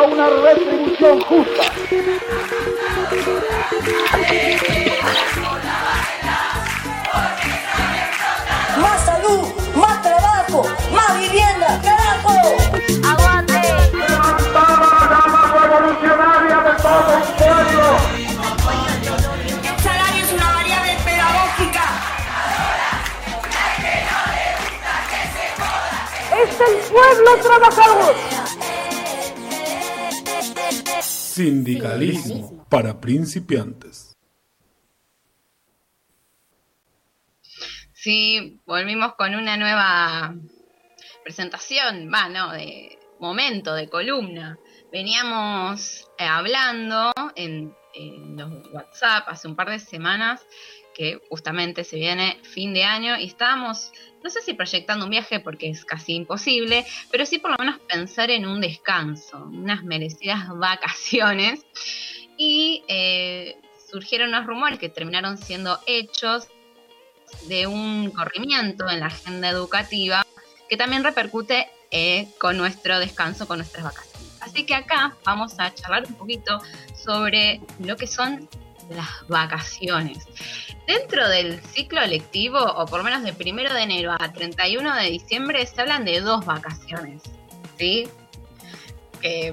a una retribución justa. Más salud, más trabajo, más vivienda, carajo. ¡Aguante! revolucionaria de todo un pueblo. El salario es una variable pedagógica. Es el pueblo trabajador. Sindicalismo para principiantes. Sí, volvimos con una nueva presentación, va, no, de momento, de columna. Veníamos eh, hablando en, en los WhatsApp hace un par de semanas que justamente se viene fin de año y estábamos, no sé si proyectando un viaje porque es casi imposible, pero sí por lo menos pensar en un descanso, unas merecidas vacaciones. Y eh, surgieron unos rumores que terminaron siendo hechos de un corrimiento en la agenda educativa que también repercute eh, con nuestro descanso, con nuestras vacaciones. Así que acá vamos a charlar un poquito sobre lo que son las vacaciones. Dentro del ciclo lectivo, o por lo menos de primero de enero a 31 de diciembre, se hablan de dos vacaciones. ¿Sí?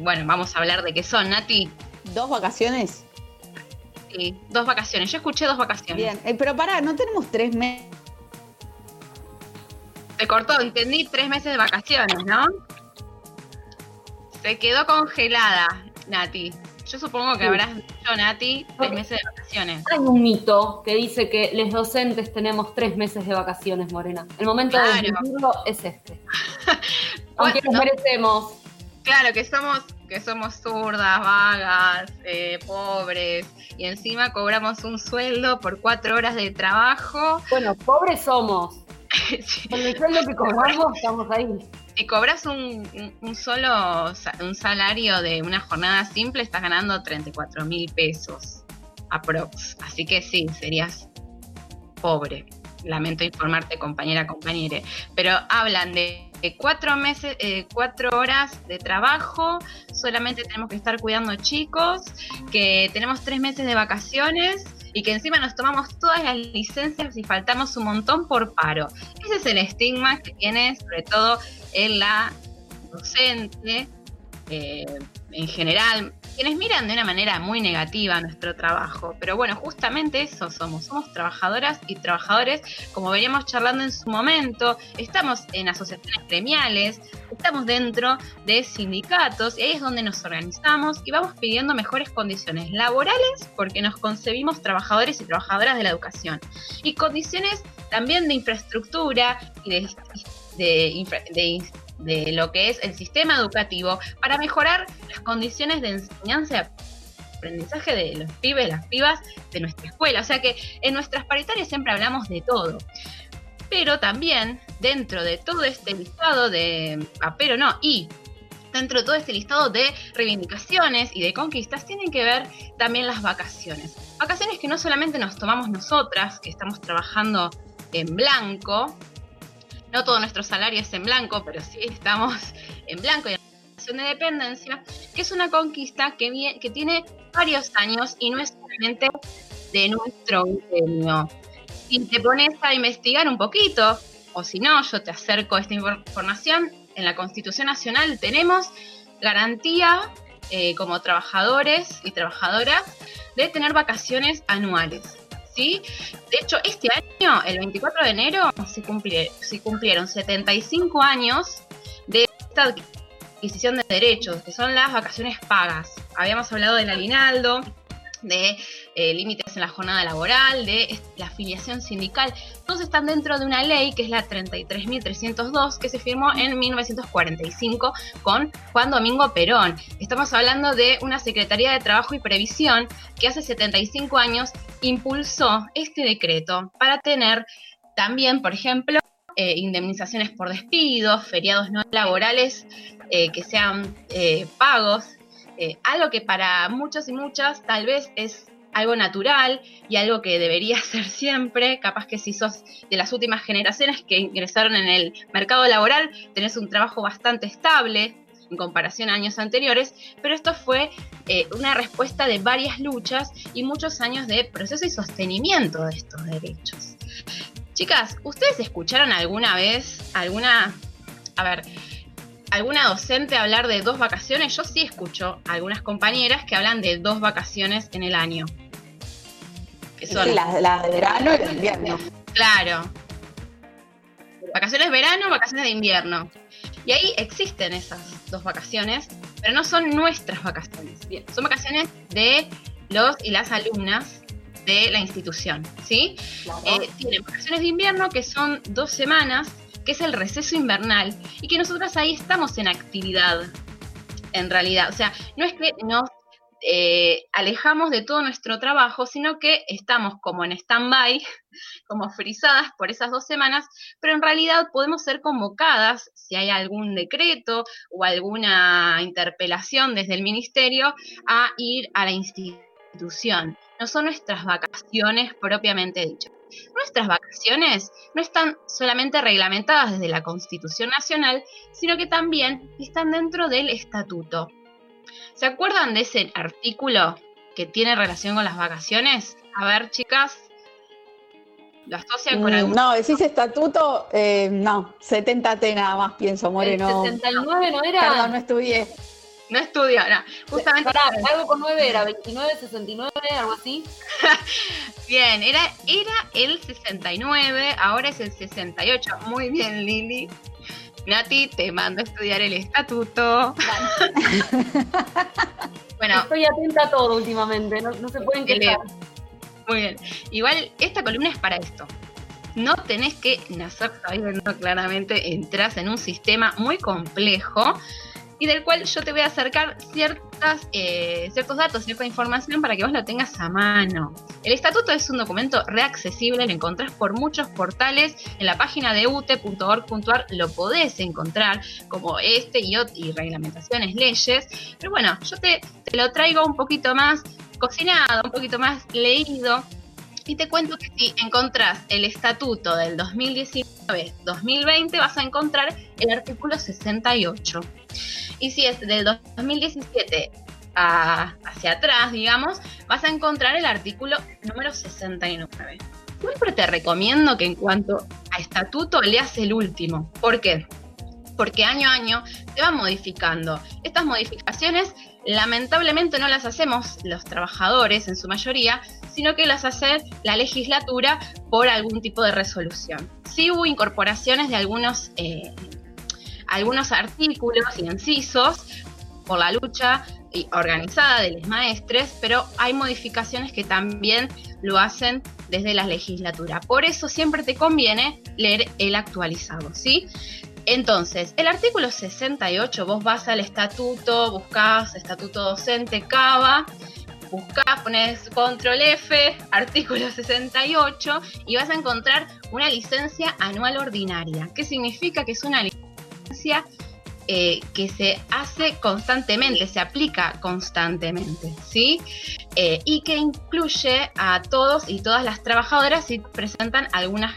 Bueno, vamos a hablar de qué son, Nati. ¿Dos vacaciones? Sí, dos vacaciones. Yo escuché dos vacaciones. Bien. Eh, pero pará, no tenemos tres meses. Se cortó, entendí, tres meses de vacaciones, ¿no? Se quedó congelada, Nati. Yo supongo que habrás dicho, Nati, tres meses de vacaciones. Hay un mito que dice que los docentes tenemos tres meses de vacaciones, Morena. El momento Claro. de desmentirlo es este. Aunque nos merecemos. Claro, que somos, que somos zurdas, vagas, eh, pobres, y encima cobramos un sueldo por cuatro horas de trabajo. Bueno, pobres somos. si, Con el sueldo que cobramos, estamos ahí. Si cobras un, solo un salario de una jornada simple, estás ganando 34 mil pesos aprox. Así que sí, serías pobre. Lamento informarte, compañera, compañere. Pero hablan de cuatro meses, eh, cuatro horas de trabajo, solamente tenemos que estar cuidando chicos, que tenemos tres meses de vacaciones y que encima nos tomamos todas las licencias y faltamos un montón por paro. Ese es el estigma que tiene sobre todo en la docente, eh, en general, quienes miran de una manera muy negativa nuestro trabajo. Pero bueno, justamente eso somos, somos trabajadoras y trabajadores, como veníamos charlando en su momento, estamos en asociaciones gremiales, estamos dentro de sindicatos y ahí es donde nos organizamos y vamos pidiendo mejores condiciones laborales porque nos concebimos trabajadores y trabajadoras de la educación. Y condiciones también de infraestructura y de, de, infra- de de lo que es el sistema educativo para mejorar las condiciones de enseñanza aprendizaje de los pibes, las pibas de nuestra escuela. O sea que en nuestras paritarias siempre hablamos de todo. Pero también dentro de todo este listado de... Ah, pero no, y dentro de todo este listado de reivindicaciones y de conquistas tienen que ver también las vacaciones. Vacaciones que no solamente nos tomamos nosotras, que estamos trabajando en blanco, no todo nuestro salario es en blanco, pero sí estamos en blanco y en relación de dependencia, que es una conquista que, tiene varios años y no es solamente de nuestro gremio. Si te pones a investigar un poquito, o si no, yo te acerco esta infor- información, en la Constitución Nacional tenemos garantía eh, como trabajadores y trabajadoras de tener vacaciones anuales. ¿Sí? De hecho, este año, el 24 de enero, se, cumplie- se cumplieron 75 años de esta adquisición de derechos, que son las vacaciones pagas. Habíamos hablado del aguinaldo, de eh, límites en la jornada laboral, de la afiliación sindical. Todos están dentro de una ley que es la 33.302 que se firmó en 1945 con Juan Domingo Perón. Estamos hablando de una Secretaría de Trabajo y Previsión que hace 75 años impulsó este decreto para tener también, por ejemplo, eh, indemnizaciones por despidos, feriados no laborales eh, que sean eh, pagos, algo que para muchos y muchas tal vez es algo natural y algo que debería ser siempre, capaz que si sos de las últimas generaciones que ingresaron en el mercado laboral, tenés un trabajo bastante estable, en comparación a años anteriores, pero esto fue eh, una respuesta de varias luchas y muchos años de proceso y sostenimiento de estos derechos. Chicas, ¿ustedes escucharon alguna vez alguna, a ver, alguna docente hablar de dos vacaciones? Yo sí escucho algunas compañeras que hablan de dos vacaciones en el año. Que son, Sí, las las de verano y de invierno. Claro. Vacaciones de verano, vacaciones de invierno. Y ahí existen esas dos vacaciones, pero no son nuestras vacaciones. Bien, son vacaciones de los y las alumnas de la institución, ¿sí? Eh, tienen vacaciones de invierno que son dos semanas, que es el receso invernal, y que nosotras ahí estamos en actividad, en realidad. O sea, no es que nos eh, alejamos de todo nuestro trabajo, sino que estamos como en stand-by, como frisadas por esas dos semanas, pero en realidad podemos ser convocadas si hay algún decreto o alguna interpelación desde el ministerio a ir a la institución. No son nuestras vacaciones propiamente dichas. Nuestras vacaciones no están solamente reglamentadas desde la Constitución Nacional, sino que también están dentro del estatuto. ¿Se acuerdan de ese artículo que tiene relación con las vacaciones? A ver, chicas, lo asocian con Mm, algún... No, decís estatuto, eh, no, 70T nada más pienso, Moreno. El 69 no era. Perdón, no estudié. No estudio, no. Justamente... Pará, algo con 9 era 29, 69, algo así. Bien, era, era el 69, ahora es el 68. Muy bien, Lili. Nati, te mando a estudiar el estatuto. bueno, Estoy atenta a todo últimamente, no, no se pueden quejar. Muy bien. Igual, esta columna es para esto. No tenés que nacer sabiendo claramente, entras en un sistema muy complejo y del cual yo te voy a acercar ciertas, eh, ciertos datos, cierta información para que vos lo tengas a mano. El estatuto es un documento reaccesible, lo encontrás por muchos portales, en la página de ute.org.ar lo podés encontrar, como este y, y reglamentaciones, leyes, pero bueno, yo te, te lo traigo un poquito más cocinado, un poquito más leído. Y te cuento que si encontrás el estatuto del 2019-2020, vas a encontrar el artículo 68. Y si es del 2017 a- hacia atrás, digamos, vas a encontrar el artículo número 69. Siempre te recomiendo que en cuanto a estatuto leas el último. ¿Por qué? Porque año a año se van modificando. Estas modificaciones lamentablemente no las hacemos los trabajadores en su mayoría, sino que las hace la legislatura por algún tipo de resolución. Sí hubo incorporaciones de algunos, eh, algunos artículos y incisos por la lucha organizada de los maestres, pero hay modificaciones que también lo hacen desde la legislatura. Por eso siempre te conviene leer el actualizado, ¿sí? Entonces, el artículo 68, vos vas al estatuto, buscás estatuto docente, CABA, buscás, pones control F, artículo 68, y vas a encontrar una licencia anual ordinaria. ¿Qué significa? Que es una licencia eh, que se hace constantemente, se aplica constantemente, ¿sí? Eh, y que incluye a todos y todas las trabajadoras si presentan algunas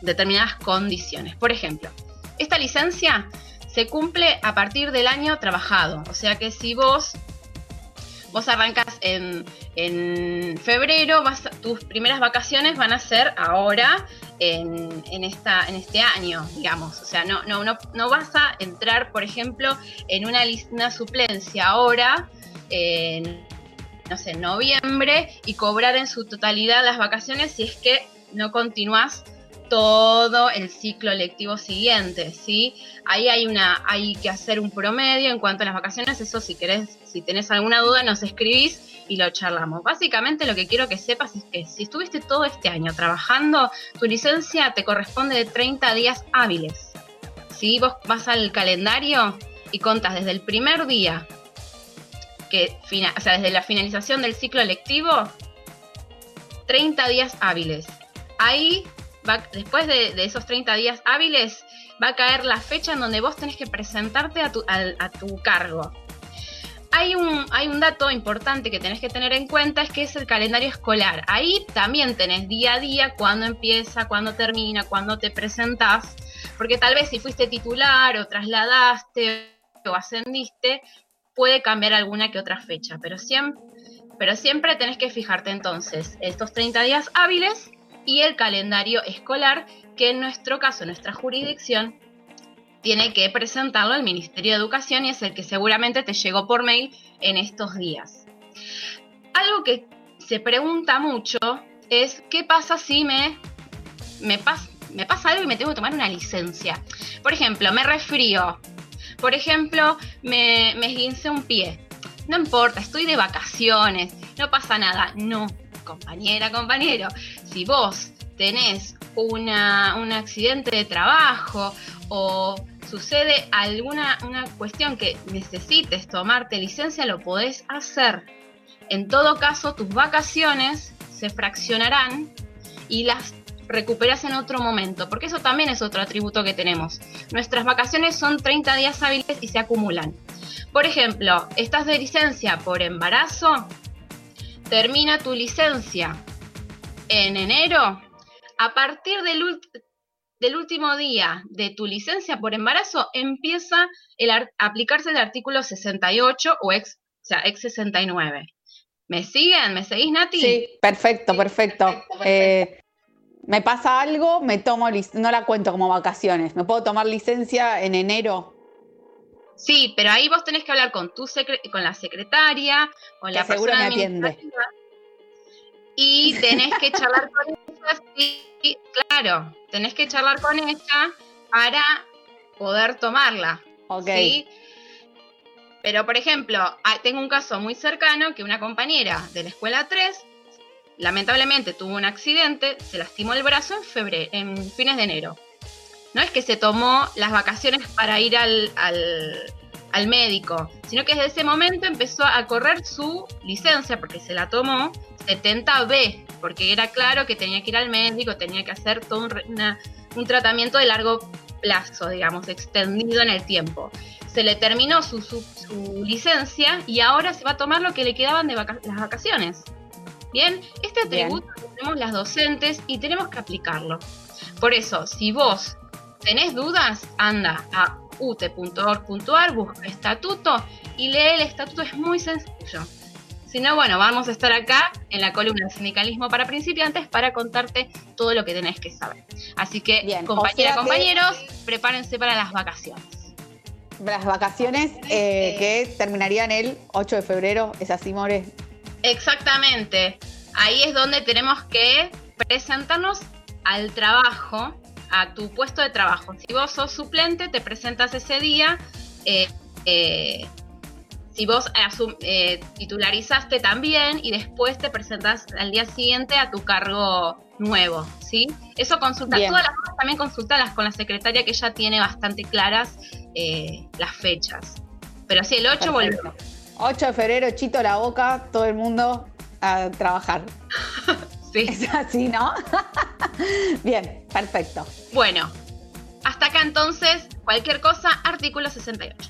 determinadas condiciones. Por ejemplo, esta licencia se cumple a partir del año trabajado. O sea que si vos, vos arrancas en, en febrero, vas, tus primeras vacaciones van a ser ahora en, en esta, en este año, digamos. O sea, no, no, no, vas a entrar, por ejemplo, en una, una suplencia ahora, en, no sé, en noviembre, y cobrar en su totalidad las vacaciones si es que no continúas todo el ciclo lectivo siguiente, ¿sí? Ahí hay una, hay que hacer un promedio en cuanto a las vacaciones, eso si querés, si tenés alguna duda, nos escribís y lo charlamos. Básicamente lo que quiero que sepas es que si estuviste todo este año trabajando, tu licencia te corresponde de 30 días hábiles. Si vos vas al calendario y contas desde el primer día, que fina- o sea, desde la finalización del ciclo lectivo, 30 días hábiles. Ahí después de, esos 30 días hábiles, va a caer la fecha en donde vos tenés que presentarte a tu, al- a tu cargo. Hay un, hay un dato importante que tenés que tener en cuenta, es que es el calendario escolar. Ahí también tenés día a día, cuándo empieza, cuándo termina, cuándo te presentás, porque tal vez si fuiste titular o trasladaste o ascendiste, puede cambiar alguna que otra fecha, pero siempre, pero siempre tenés que fijarte entonces estos 30 días hábiles y el calendario escolar, que en nuestro caso, nuestra jurisdicción, tiene que presentarlo al Ministerio de Educación y es el que seguramente te llegó por mail en estos días. Algo que se pregunta mucho es qué pasa si me, me, me pasa algo y me tengo que tomar una licencia. Por ejemplo, me resfrío. Por ejemplo, me, me esguincé un pie. No importa, estoy de vacaciones, no pasa nada. No, compañera, compañero, si vos tenés un accidente de trabajo o sucede alguna una cuestión que necesites tomarte licencia, lo podés hacer. En todo caso, tus vacaciones se fraccionarán y las recuperas en otro momento, porque eso también es otro atributo que tenemos. Nuestras vacaciones son 30 días hábiles y se acumulan. Por ejemplo, estás de licencia por embarazo, termina tu licencia en enero, a partir del, del último día de tu licencia por embarazo empieza el a aplicarse el artículo 68 o ex, o sea, ex 69. ¿Me siguen? ¿Me seguís, Nati? Sí, perfecto, perfecto. Eh, me pasa algo, me tomo, no la cuento como vacaciones. ¿Me puedo tomar licencia en enero? Sí, pero ahí vos tenés que hablar con tu con la secretaria, con la me atiende. Y tenés que charlar con ella, sí, claro, tenés que charlar con ella para poder tomarla. Ok. Pero, por ejemplo, ah, tengo un caso muy cercano que una compañera de la escuela 3 lamentablemente tuvo un accidente, se lastimó el brazo en febrero, en fines de enero. No es que se tomó las vacaciones para ir al, al médico, sino que desde ese momento empezó a correr su licencia porque se la tomó 70B, porque era claro que tenía que ir al médico, tenía que hacer todo un, tratamiento de largo plazo, digamos, extendido en el tiempo. Se le terminó su, licencia y ahora se va a tomar lo que le quedaban de las vacaciones. Bien, este atributo tenemos las docentes y tenemos que aplicarlo. Por eso, si vos tenés dudas, anda a ute.org.ar, busca estatuto y lee el estatuto, es muy sencillo. Si no, bueno, vamos a estar acá en la columna de sindicalismo para principiantes para contarte todo lo que tenés que saber. Así que, compañeras, compañeros, prepárense para las vacaciones. Las vacaciones eh, que terminarían el 8 de febrero, ¿es así, More? Exactamente. Ahí es donde tenemos que presentarnos al trabajo, a tu puesto de trabajo. Si vos sos suplente, te presentas ese día. Eh, eh, si vos eh, titularizaste también y después te presentás al día siguiente a tu cargo nuevo, ¿sí? Eso consulta, todas las cosas también consultalas con la secretaria que ya tiene bastante claras eh, las fechas. Pero sí, el 8 volvemos. 8 de febrero, chito la boca, todo el mundo a trabajar. sí. Es así, ¿no? Bien, perfecto. Bueno, hasta acá entonces, cualquier cosa, artículo 68.